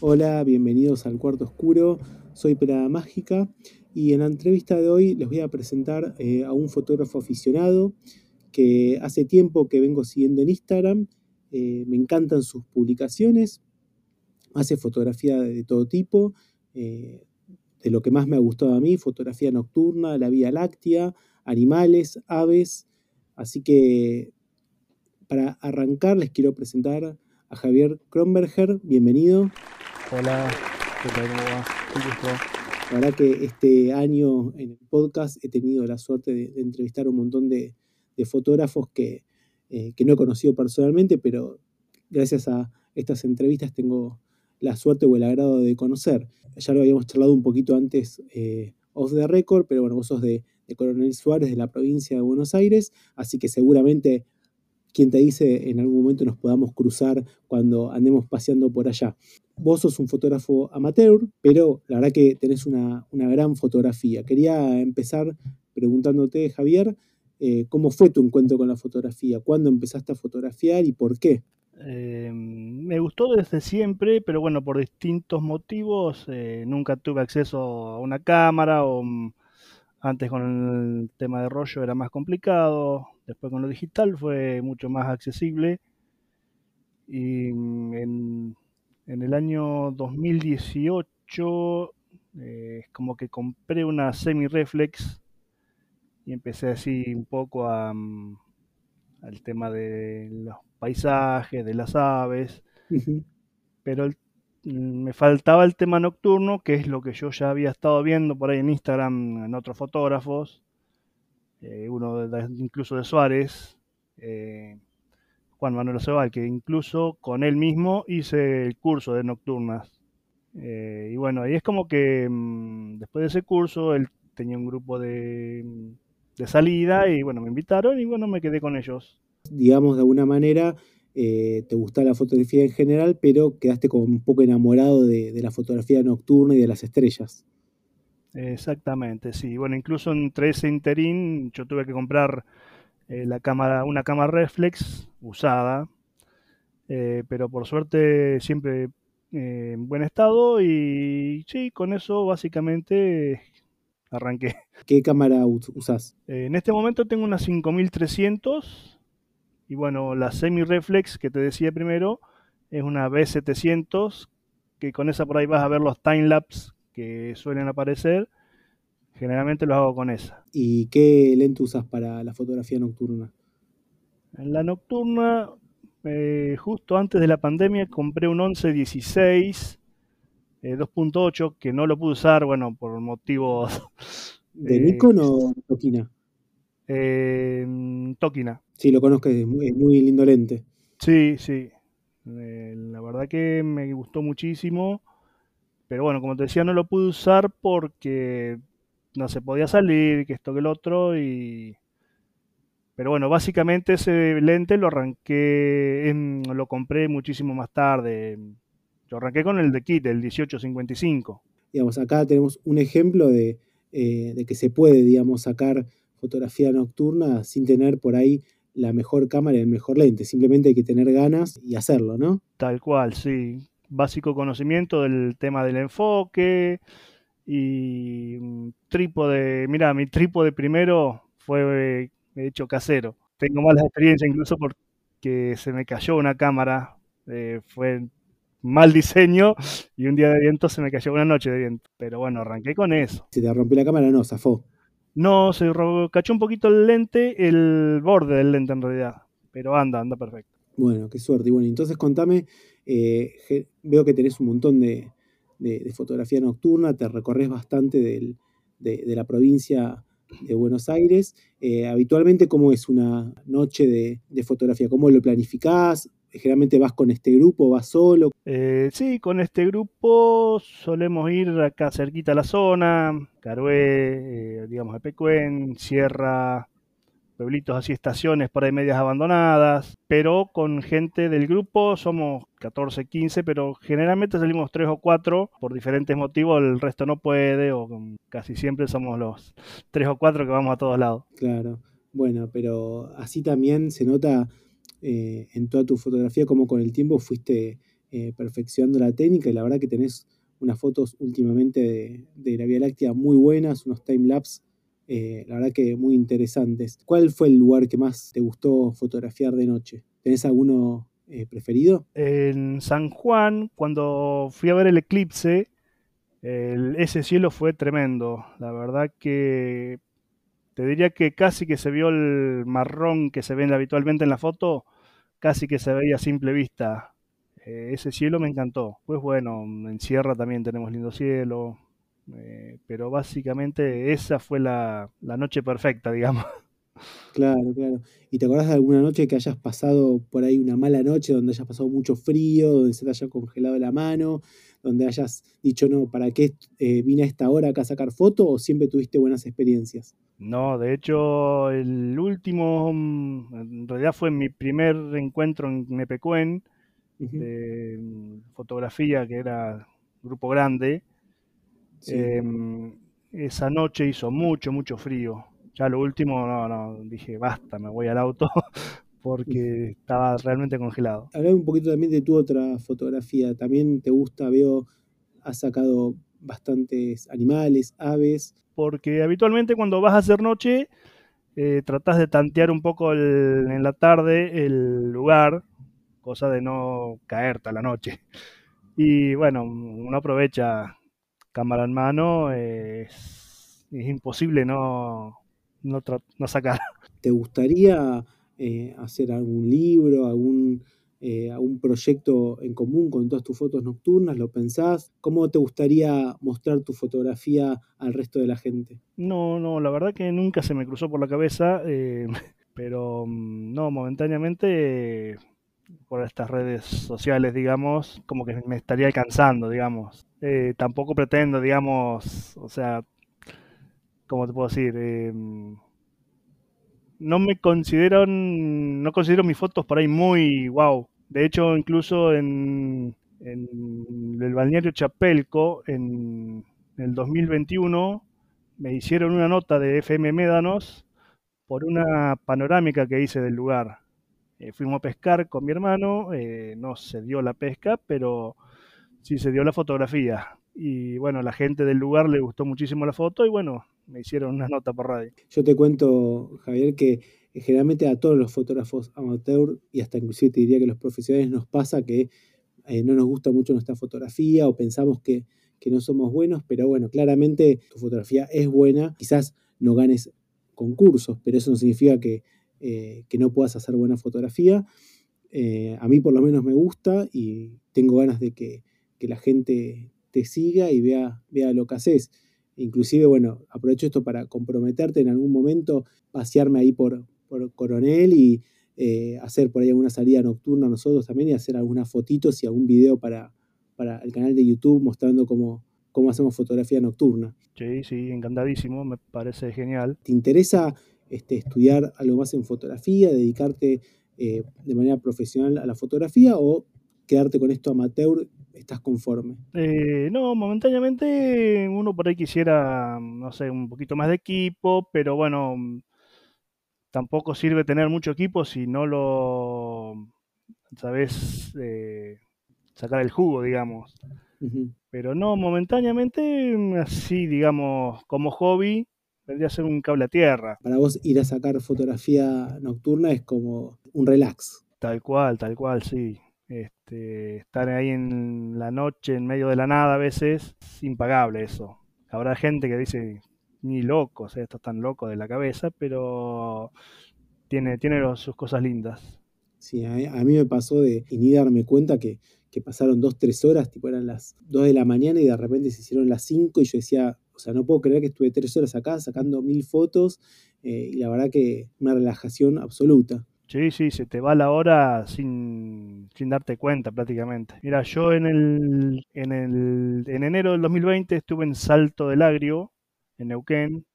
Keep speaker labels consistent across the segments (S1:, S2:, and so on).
S1: Hola, bienvenidos al Cuarto Oscuro. Soy Pera Mágica y en la entrevista de hoy les voy a presentar eh, a un fotógrafo aficionado que hace tiempo que vengo siguiendo en Instagram. Eh, me encantan sus publicaciones. Hace fotografía de todo tipo. Eh, de lo que más me ha gustado a mí, fotografía nocturna, la Vía Láctea, animales, aves. Así que para arrancar les quiero presentar a Javier Kronberger. Bienvenido.
S2: Hola, ¿qué tal? ¿Cómo va? Gusto.
S1: La verdad que este año en el podcast he tenido la suerte de, entrevistar a un montón de, de fotógrafos que, eh, que, no he conocido personalmente, pero gracias a estas entrevistas tengo la suerte o el agrado de conocer. Ya lo habíamos charlado un poquito antes eh, off the record, pero bueno, vos sos de, de Coronel Suárez, de la provincia de Buenos Aires, así que seguramente quien te dice en algún momento nos podamos cruzar cuando andemos paseando por allá. Vos sos un fotógrafo amateur, pero la verdad que tenés una, una gran fotografía. Quería empezar preguntándote, Javier, eh, ¿cómo fue tu encuentro con la fotografía? ¿Cuándo empezaste a fotografiar y por qué?
S2: Eh, me gustó desde siempre, pero bueno, por distintos motivos eh, nunca tuve acceso a una cámara o mm, antes con el tema de rollo era más complicado, después con lo digital fue mucho más accesible y mm, en, en el año 2018 eh, como que compré una semi-reflex y empecé así un poco a, mm, al tema de los paisajes, de las aves, uh -huh. pero el, mm, me faltaba el tema nocturno, que es lo que yo ya había estado viendo por ahí en Instagram en otros fotógrafos, eh, uno de, incluso de Suárez, eh, Juan Manuel Cebal, que incluso con él mismo hice el curso de nocturnas. Eh, y bueno, ahí es como que mmm, después de ese curso él tenía un grupo de, de salida y bueno, me invitaron y bueno, me quedé con ellos
S1: digamos, de alguna manera, eh, te gusta la fotografía en general, pero quedaste como un poco enamorado de, de, la fotografía nocturna y de las estrellas.
S2: Exactamente, sí. Bueno, incluso entre ese interín yo tuve que comprar eh, la cámara, una cámara reflex usada, eh, pero por suerte siempre eh, en buen estado y sí, con eso básicamente arranqué.
S1: ¿Qué cámara usas?
S2: en este momento tengo una 5300 y bueno, la semi-reflex que te decía primero es una B700, que con esa por ahí vas a ver los timelapse que suelen aparecer. Generalmente los hago con esa.
S1: ¿Y qué lente usas para la fotografía nocturna?
S2: En la nocturna, eh, justo antes de la pandemia, compré un 1116 eh, 2.8 que no lo pude usar, bueno, por motivos...
S1: ¿De eh, Nikon o Tokina?
S2: Eh, Tokina.
S1: Sí, lo conozco, es muy, es muy lindo lente.
S2: Sí, sí. Eh, la verdad que me gustó muchísimo. Pero bueno, como te decía, no lo pude usar porque no se podía salir, que esto que el otro. y Pero bueno, básicamente ese lente lo arranqué, en, lo compré muchísimo más tarde. Yo arranqué con el de kit, el 1855.
S1: Digamos, acá tenemos un ejemplo de, eh, de que se puede, digamos, sacar fotografía nocturna sin tener por ahí la mejor cámara y el mejor lente. Simplemente hay que tener ganas y hacerlo, ¿no?
S2: Tal cual, sí. Básico conocimiento del tema del enfoque y un trípode. Mira, mi trípode primero fue hecho casero. Tengo malas experiencias incluso porque se me cayó una cámara. Eh, fue mal diseño y un día de viento se me cayó una noche de viento. Pero bueno, arranqué con eso.
S1: Si te rompió la cámara, no, zafó.
S2: No, se cachó un poquito el lente, el borde del lente en realidad. Pero anda, anda perfecto.
S1: Bueno, qué suerte. Y bueno, entonces contame, eh, veo que tenés un montón de, de, fotografía nocturna, te recorres bastante del, de, la provincia de Buenos Aires. Eh, habitualmente, ¿cómo es una noche de, de fotografía? ¿Cómo lo planificás? generalmente vas con este grupo, vas solo.
S2: Eh, sí, con este grupo solemos ir acá cerquita a la zona, Carué, eh, digamos, Epecuén, Sierra, pueblitos así, estaciones por ahí medias abandonadas, pero con gente del grupo somos 14, 15, pero generalmente salimos 3 o 4 por diferentes motivos, el resto no puede, o casi siempre somos los 3 o 4 que vamos a todos lados.
S1: Claro, bueno, pero así también se nota eh, en toda tu fotografía, como con el tiempo fuiste eh, perfeccionando la técnica y la verdad que tenés unas fotos últimamente de, la Vía Láctea muy buenas, unos timelapse, eh, la verdad que muy interesantes. ¿Cuál fue el lugar que más te gustó fotografiar de noche? ¿Tenés alguno eh, preferido?
S2: En San Juan, cuando fui a ver el eclipse, ese cielo fue tremendo. La verdad que te diría que casi que se vio el marrón que se ve habitualmente en la foto, casi que se veía a simple vista. Eh, ese cielo me encantó. Pues bueno, en Sierra también tenemos lindo cielo, eh, pero básicamente esa fue la, la noche perfecta, digamos.
S1: Claro, claro. ¿Y te acordás de alguna noche que hayas pasado por ahí una mala noche, donde hayas pasado mucho frío, donde se te haya congelado la mano, donde hayas dicho, no, ¿para qué eh, vine a esta hora acá a sacar fotos o siempre tuviste buenas experiencias?
S2: No, de hecho, el último, mm, en realidad fue mi primer encuentro en Nepecuen, de mm, fotografía, que era grupo grande. Em, esa noche hizo mucho, mucho frío. Ya lo último, no, no, dije, basta, me voy al auto porque estaba realmente congelado.
S1: Hablame un poquito también de tu otra fotografía. También te gusta, veo, has sacado bastantes animales, aves.
S2: Porque habitualmente cuando vas a hacer noche, eh, tratás de tantear un poco en la tarde el lugar, cosa de no caerte a la noche. Y bueno, uno aprovecha cámara en mano, es, imposible no, no, no sacar.
S1: ¿Te gustaría eh, hacer algún libro, algún, eh, algún proyecto en común con todas tus fotos nocturnas? ¿Lo pensás? ¿Cómo te gustaría mostrar tu fotografía al resto de la gente?
S2: No, no, la verdad que nunca se me cruzó por la cabeza, eh, pero mm, no, momentáneamente por estas redes sociales, digamos, como que me estaría alcanzando, digamos. Tampoco pretendo, digamos, o sea, ¿cómo te puedo decir? no me considero, no considero mis fotos por ahí muy wow. De hecho, incluso en, el balneario Chapelco, en el 2021, me hicieron una nota de FM Médanos por una panorámica que hice del lugar. Eh, fuimos a pescar con mi hermano, eh, no se dio la pesca, pero sí se dio la fotografía. Y bueno, la gente del lugar le gustó muchísimo la foto y bueno, me hicieron una nota por radio.
S1: Yo te cuento, Javier, que generalmente a todos los fotógrafos amateur y hasta inclusive te diría que los profesionales nos pasa que eh, no nos gusta mucho nuestra fotografía o pensamos que, no somos buenos, pero bueno, claramente tu fotografía es buena, quizás no ganes concursos, pero eso no significa que, eh, no puedas hacer buena fotografía. Eh, a mí por lo menos me gusta y tengo ganas de que, que la gente te siga y vea, vea lo que haces. Inclusive, bueno, aprovecho esto para comprometerte en algún momento, pasearme ahí por, por Coronel y eh, hacer por ahí alguna salida nocturna nosotros también y hacer algunas fotitos y algún video para, para el canal de YouTube mostrando cómo, cómo hacemos fotografía nocturna.
S2: Sí, sí, encantadísimo, me parece genial.
S1: ¿Te interesa este, estudiar algo más en fotografía, dedicarte eh, de manera profesional a la fotografía o quedarte con esto amateur estás conforme?
S2: Eh, no, momentáneamente uno por ahí quisiera, no sé, un poquito más de equipo, pero bueno, tampoco sirve tener mucho equipo si no lo sabes eh, sacar el jugo, digamos. Pero no, momentáneamente, así, digamos, como hobby, vendría a ser un cable a tierra.
S1: Para vos ir a sacar fotografía nocturna es como un relax.
S2: Tal cual, tal cual, sí. Este, estar ahí en la noche, en medio de la nada a veces, es impagable eso. Habrá gente que dice, ni locos, esto es tan loco de la cabeza, pero tiene, tiene sus cosas lindas.
S1: Sí, a, mí me pasó de ni darme cuenta que, pasaron dos, tres horas, tipo eran las dos de la mañana y de repente se hicieron las cinco y yo decía, o sea, no puedo creer que estuve tres horas acá sacando mil fotos eh, y la verdad que una relajación absoluta.
S2: Sí, sí, se te va la hora sin, darte cuenta prácticamente. Mira, yo en el, en el en enero del 2020 estuve en Salto del Agrio, en Neuquén.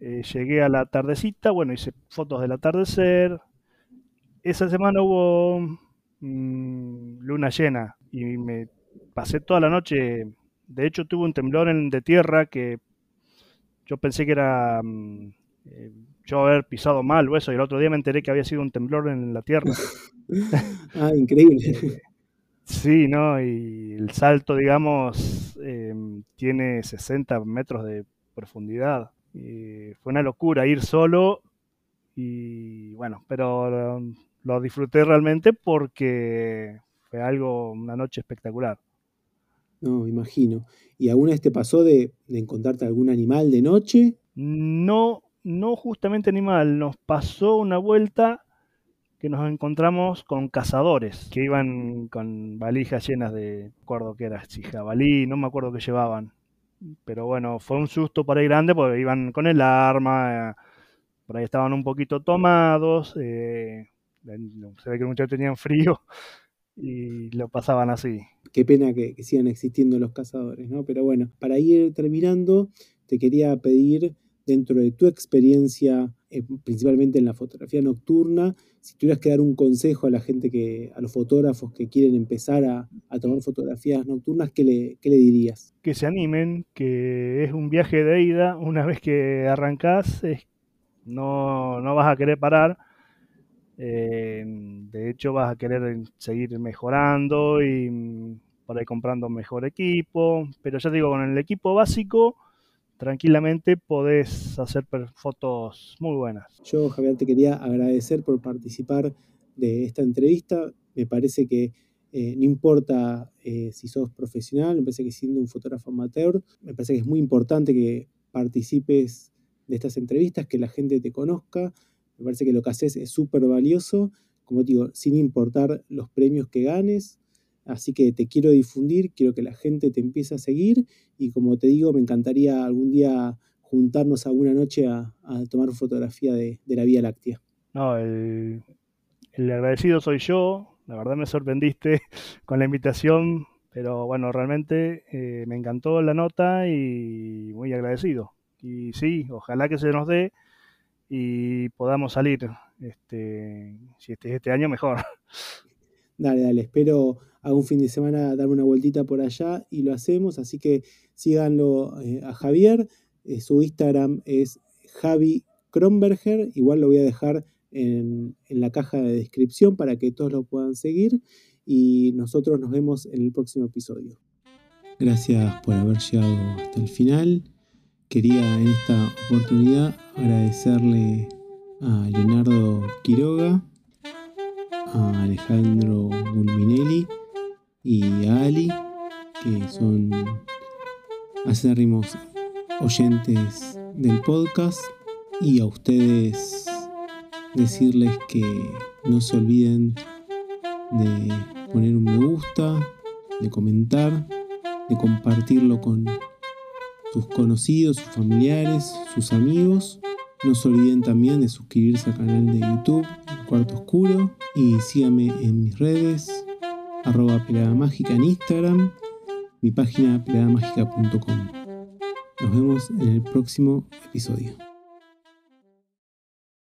S2: Eh, llegué a la tardecita, bueno, hice fotos del atardecer. Esa semana hubo mm, luna llena y me pasé toda la noche. De hecho, tuve un temblor en, de tierra que yo pensé que era mm, eh, yo haber pisado mal o eso, y el otro día me enteré que había sido un temblor en la tierra.
S1: ah, increíble.
S2: Sí, ¿no? Y el salto, digamos, em, tiene 60 metros de profundidad. Fue una locura ir solo y bueno, pero lo disfruté realmente porque fue algo, una noche espectacular.
S1: No, imagino. ¿Y alguna vez te pasó de, encontrarte algún animal de noche?
S2: No, no justamente animal. Nos pasó una vuelta que nos encontramos con cazadores que iban con valijas llenas de, no acuerdo que era, si jabalí, no me acuerdo qué llevaban. Pero bueno, fue un susto por ahí grande porque iban con el arma, por ahí estaban un poquito tomados, eh, se ve que muchos tenían frío y lo pasaban así.
S1: Qué pena que, sigan existiendo los cazadores, ¿no? Pero bueno, para ir terminando, te quería pedir, dentro de tu experiencia, eh, principalmente en la fotografía nocturna, si tuvieras que dar un consejo a la gente que, a los fotógrafos que quieren empezar a, tomar fotografías nocturnas, ¿qué le, le, dirías?
S2: Que se animen, que es un viaje de ida, una vez que arrancás, no, no vas a querer parar eh, de hecho, vas a querer seguir mejorando y mm, por ahí comprando mejor equipo. Pero ya digo, con el equipo básico, tranquilamente podés hacer fotos muy buenas.
S1: Yo, Javier, te quería agradecer por participar de esta entrevista. Me parece que eh, no importa eh, si sos profesional, me parece que siendo un fotógrafo amateur, me parece que es muy importante que participes de estas entrevistas, que la gente te conozca, me parece que lo que haces es súper valioso, como digo, sin importar los premios que ganes. Así que te quiero difundir, quiero que la gente te empiece a seguir y como te digo, me encantaría algún día juntarnos alguna noche a, tomar fotografía de, la Vía Láctea.
S2: No, el, agradecido soy yo, la verdad me sorprendiste con la invitación, pero bueno, realmente eh, me encantó la nota y muy agradecido. Y sí, ojalá que se nos dé y podamos salir. Este, si este, este año, mejor.
S1: Dale, dale, espero un fin de semana darme una vueltita por allá y lo hacemos, así que síganlo eh, a Javier, eh, su Instagram es Javi Kronberger, igual lo voy a dejar en, en la caja de descripción para que todos lo puedan seguir y nosotros nos vemos en el próximo episodio. Gracias por haber llegado hasta el final. Quería en esta oportunidad agradecerle a Leonardo Quiroga, a Alejandro Bulminelli y a Ali, que son acérrimos oyentes del podcast, y a ustedes decirles que no se olviden de poner un me gusta, de comentar, de compartirlo con sus conocidos, sus familiares, sus amigos. No se olviden también de suscribirse al canal de YouTube, El Cuarto Oscuro, y síganme en mis redes, arroba pelada mágica en Instagram, mi página peladamagica.com. Nos vemos en el próximo episodio.